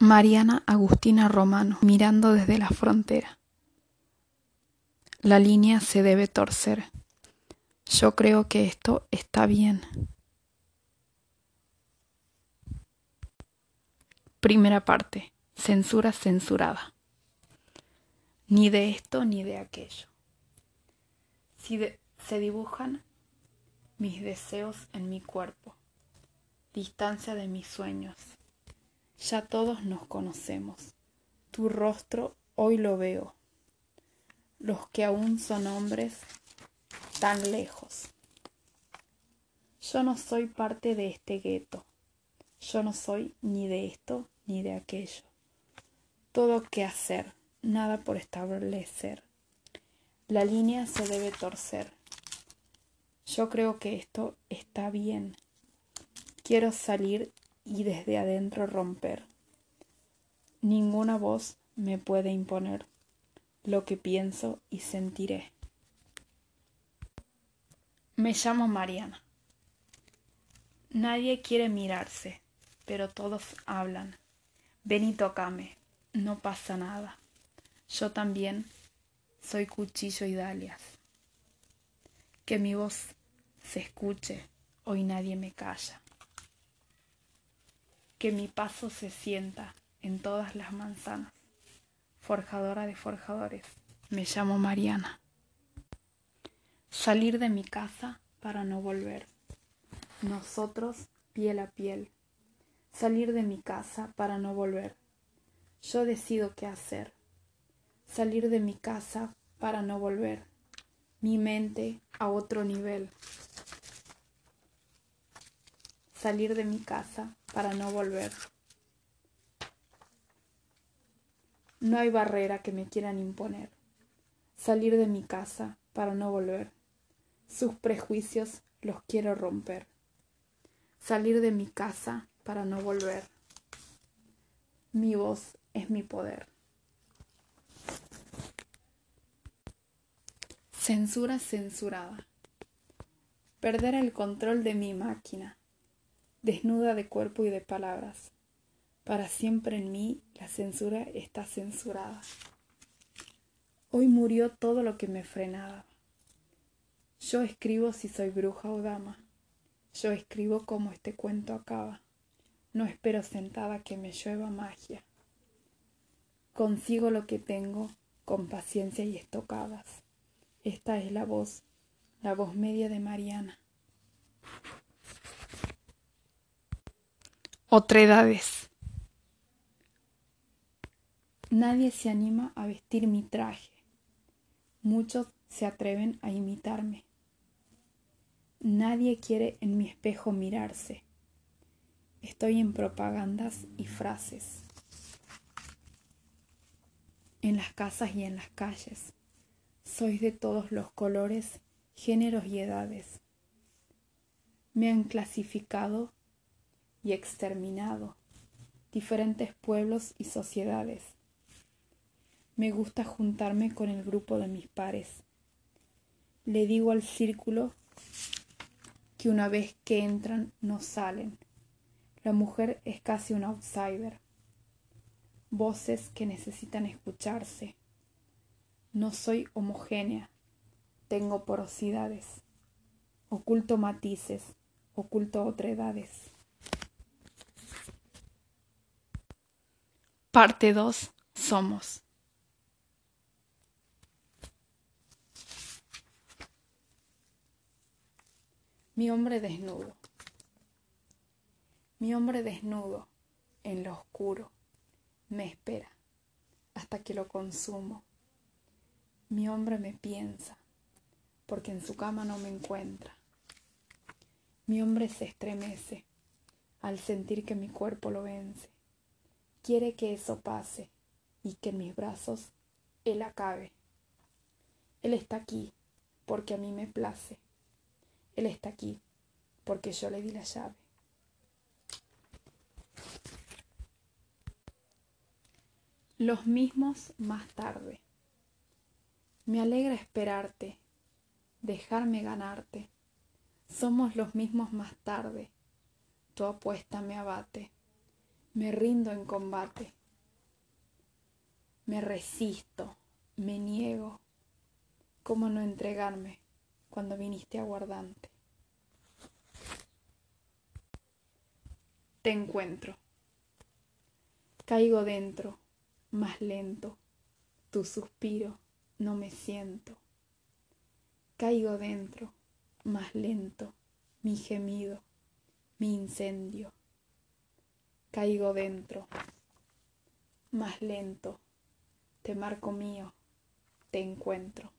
Mariana Agustina Romano, mirando desde la frontera. La línea se debe torcer. Yo creo que esto está bien. Primera parte. Censura censurada. Ni de esto ni de aquello. Si se dibujan mis deseos en mi cuerpo, distancia de mis sueños. Ya todos nos conocemos. Tu rostro hoy lo veo. Los que aún son hombres tan lejos. Yo no soy parte de este gueto. Yo no soy ni de esto ni de aquello. Todo que hacer, nada por establecer. La línea se debe torcer. Yo creo que esto está bien. Quiero salir y desde adentro romper. Ninguna voz me puede imponer lo que pienso y sentiré. Me llamo Mariana. Nadie quiere mirarse, pero todos hablan. Ven y tócame, no pasa nada. Yo también soy cuchillo y dalias. Que mi voz se escuche, hoy nadie me calla. Que mi paso se sienta en todas las manzanas. Forjadora de forjadores, me llamo Mariana. Salir de mi casa para no volver. Nosotros piel a piel. Salir de mi casa para no volver. Yo decido qué hacer. Salir de mi casa para no volver. Mi mente a otro nivel salir de mi casa para no volver. No hay barrera que me quieran imponer. Salir de mi casa para no volver. Sus prejuicios los quiero romper. Salir de mi casa para no volver. Mi voz es mi poder. Censura censurada. Perder el control de mi máquina desnuda de cuerpo y de palabras. Para siempre en mí la censura está censurada. Hoy murió todo lo que me frenaba. Yo escribo si soy bruja o dama. Yo escribo como este cuento acaba. No espero sentada que me llueva magia. Consigo lo que tengo con paciencia y estocadas. Esta es la voz, la voz media de Mariana. Otredades. Nadie se anima a vestir mi traje. Muchos se atreven a imitarme. Nadie quiere en mi espejo mirarse. Estoy en propagandas y frases. En las casas y en las calles. Sois de todos los colores, géneros y edades. Me han clasificado y exterminado diferentes pueblos y sociedades. Me gusta juntarme con el grupo de mis pares. Le digo al círculo que una vez que entran no salen. La mujer es casi un outsider. Voces que necesitan escucharse. No soy homogénea, tengo porosidades. Oculto matices, oculto otredades. Parte 2. Somos. Mi hombre desnudo. Mi hombre desnudo, en lo oscuro, me espera hasta que lo consumo. Mi hombre me piensa, porque en su cama no me encuentra. Mi hombre se estremece al sentir que mi cuerpo lo vence quiere que eso pase y que en mis brazos Él acabe. Él está aquí porque a mí me place. Él está aquí porque yo le di la llave. Los mismos más tarde. Me alegra esperarte, dejarme ganarte. Somos los mismos más tarde. Tu apuesta me abate Me rindo en combate. Me resisto, me niego. ¿Cómo no entregarme cuando viniste aguardante? Te encuentro. Caigo dentro, más lento. Tu suspiro no me siento. Caigo dentro, más lento, mi gemido, mi incendio. Caigo dentro, más lento, te marco mío, te encuentro.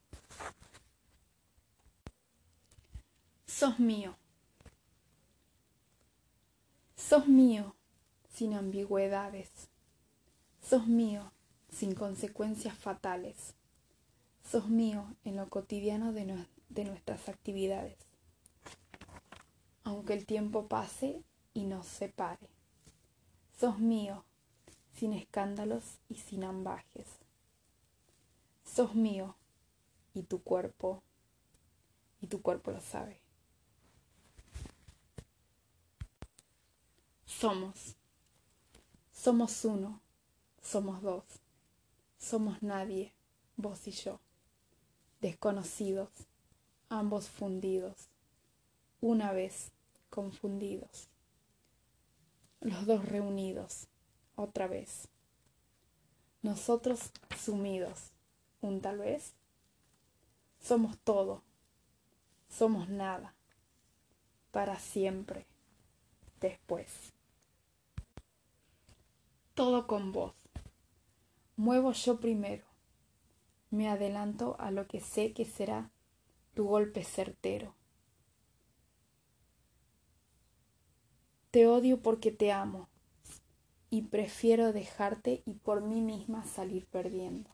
Sos mío. Sos mío sin ambigüedades. Sos mío sin consecuencias fatales. Sos mío en lo cotidiano de, nuestras actividades. Aunque el tiempo pase y nos separe. Sos mío sin escándalos y sin ambajes. Sos mío y tu cuerpo, y tu cuerpo lo sabe. Somos. Somos uno, somos dos, somos nadie, vos y yo, desconocidos, ambos fundidos, una vez confundidos, los dos reunidos, otra vez, nosotros sumidos, un tal vez, somos todo, somos nada, para siempre, después todo con vos. Muevo yo primero. Me adelanto a lo que sé que será tu golpe certero. Te odio porque te amo y prefiero dejarte y por mí misma salir perdiendo.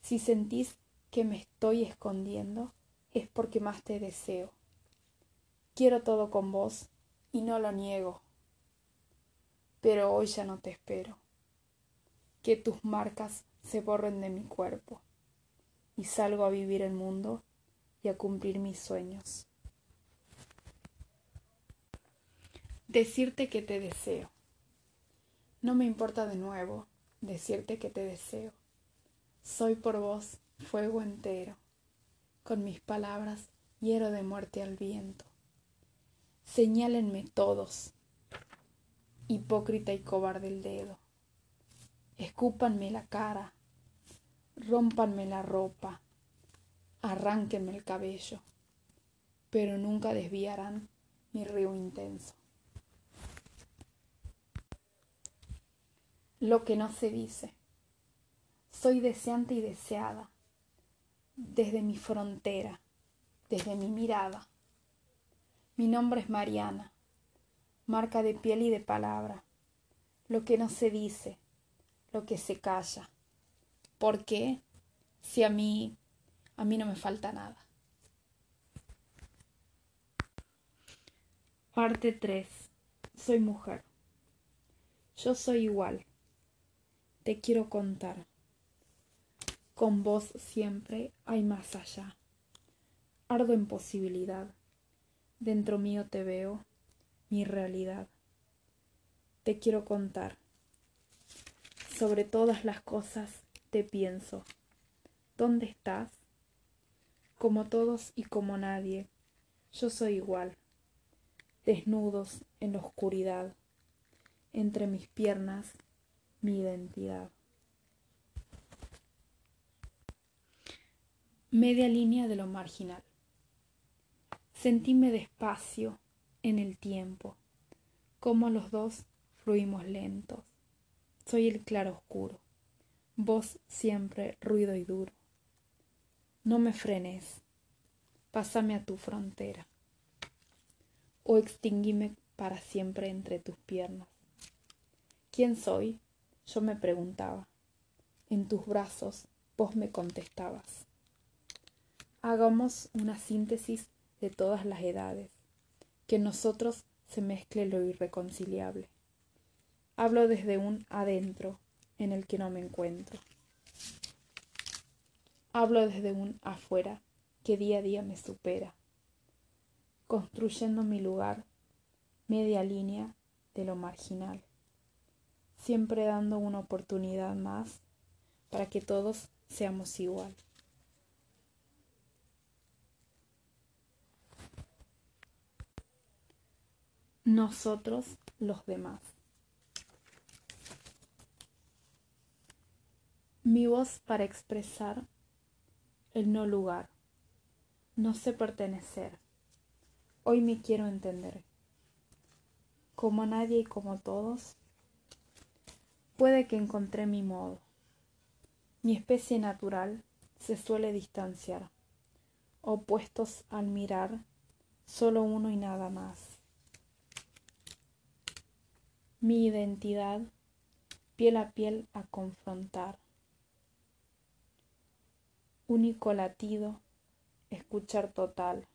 Si sentís que me estoy escondiendo, es porque más te deseo. Quiero todo con vos y no lo niego. Pero hoy ya no te espero. Que tus marcas se borren de mi cuerpo y salgo a vivir el mundo y a cumplir mis sueños. Decirte que te deseo. No me importa de nuevo decirte que te deseo. Soy por vos fuego entero. Con mis palabras hiero de muerte al viento señálenme todos, hipócrita y cobarde el dedo, escúpanme la cara, rompanme la ropa, arránquenme el cabello, pero nunca desviarán mi río intenso. Lo que no se dice. Soy deseante y deseada, desde mi frontera, desde mi mirada mi nombre es Mariana, marca de piel y de palabra, lo que no se dice, lo que se calla. ¿Por qué? Si a mí, a mí no me falta nada. Parte 3. Soy mujer. Yo soy igual. Te quiero contar. Con vos siempre hay más allá. Ardo en posibilidad Dentro mío te veo, mi realidad. Te quiero contar. Sobre todas las cosas te pienso. ¿Dónde estás? Como todos y como nadie, yo soy igual. Desnudos en la oscuridad, entre mis piernas, mi identidad. Media línea de lo marginal. Sentíme despacio en el tiempo, como los dos fluimos lentos. Soy el claro oscuro, vos siempre ruido y duro. No me frenes, pásame a tu frontera, o extinguime para siempre entre tus piernas. ¿Quién soy? Yo me preguntaba. En tus brazos vos me contestabas. Hagamos una síntesis de todas las edades, que en nosotros se mezcle lo irreconciliable. Hablo desde un adentro en el que no me encuentro. Hablo desde un afuera que día a día me supera, construyendo mi lugar media línea de lo marginal, siempre dando una oportunidad más para que todos seamos igual. Nosotros los demás. Mi voz para expresar el no lugar. No sé pertenecer. Hoy me quiero entender. Como nadie y como todos, puede que encontré mi modo. Mi especie natural se suele distanciar, opuestos al mirar, solo uno y nada más. Mi identidad, piel a piel a confrontar único latido, escuchar total,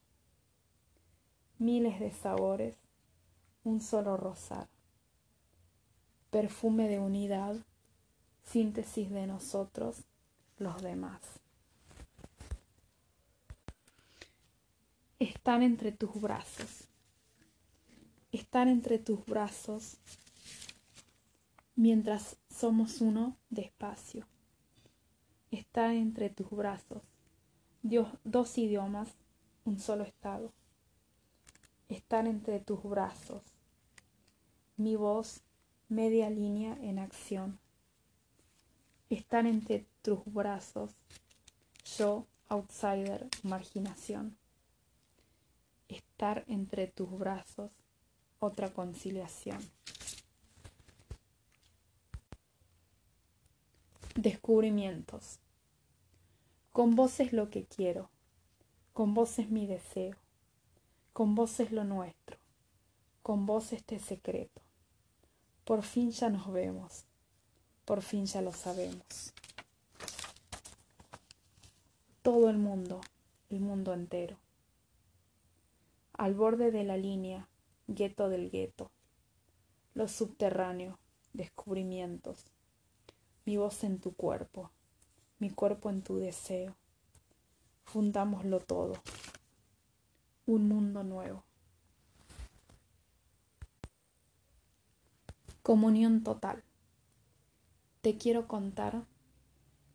miles de sabores, un solo rosar, perfume de unidad, síntesis de nosotros, los demás. Están entre tus brazos, están entre tus brazos mientras somos uno despacio está entre tus brazos. Dos idiomas, un solo estado. Están entre tus brazos. Mi voz, media línea en acción. Están entre tus brazos. Yo, outsider, marginación. Estar entre tus brazos, otra conciliación. Descubrimientos. Con vos es lo que quiero, con vos es mi deseo, con vos es lo nuestro, con vos este secreto. Por fin ya nos vemos, por fin ya lo sabemos. Todo el mundo, el mundo entero. Al borde de la línea, gueto del gueto. Lo subterráneo, descubrimientos mi voz en tu cuerpo, mi cuerpo en tu deseo. Fundámoslo todo, un mundo nuevo. Comunión total. Te quiero contar,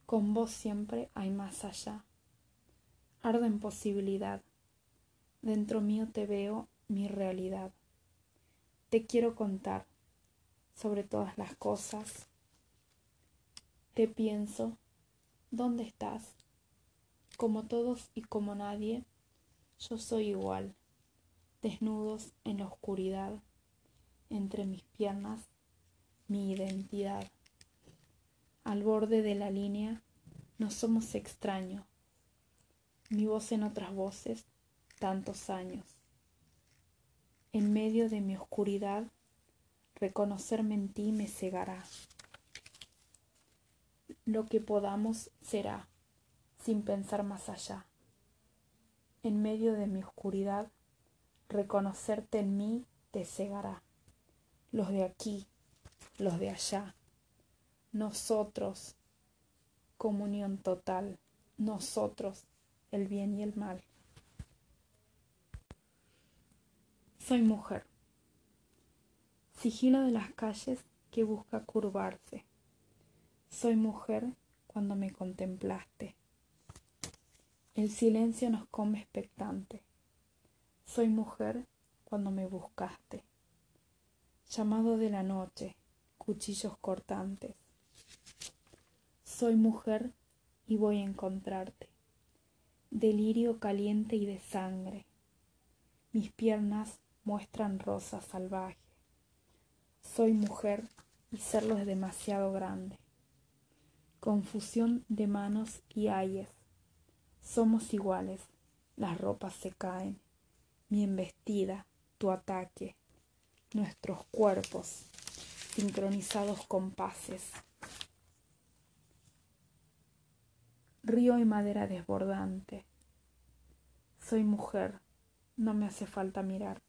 con vos siempre hay más allá. Arde en posibilidad, dentro mío te veo mi realidad. Te quiero contar sobre todas las cosas te pienso, ¿dónde estás? Como todos y como nadie, yo soy igual, desnudos en la oscuridad, entre mis piernas, mi identidad. Al borde de la línea, no somos extraños, mi voz en otras voces, tantos años. En medio de mi oscuridad, reconocerme en ti me cegará lo que podamos será, sin pensar más allá. En medio de mi oscuridad, reconocerte en mí te cegará. Los de aquí, los de allá. Nosotros, comunión total. Nosotros, el bien y el mal. Soy mujer. Sigilo de las calles que busca curvarse soy mujer cuando me contemplaste. El silencio nos come expectante. Soy mujer cuando me buscaste. Llamado de la noche, cuchillos cortantes. Soy mujer y voy a encontrarte. Delirio caliente y de sangre. Mis piernas muestran rosa salvaje. Soy mujer y serlo es demasiado grande confusión de manos y ayes. Somos iguales, las ropas se caen, mi embestida, tu ataque, nuestros cuerpos, sincronizados compases. Río y madera desbordante. Soy mujer, no me hace falta mirar.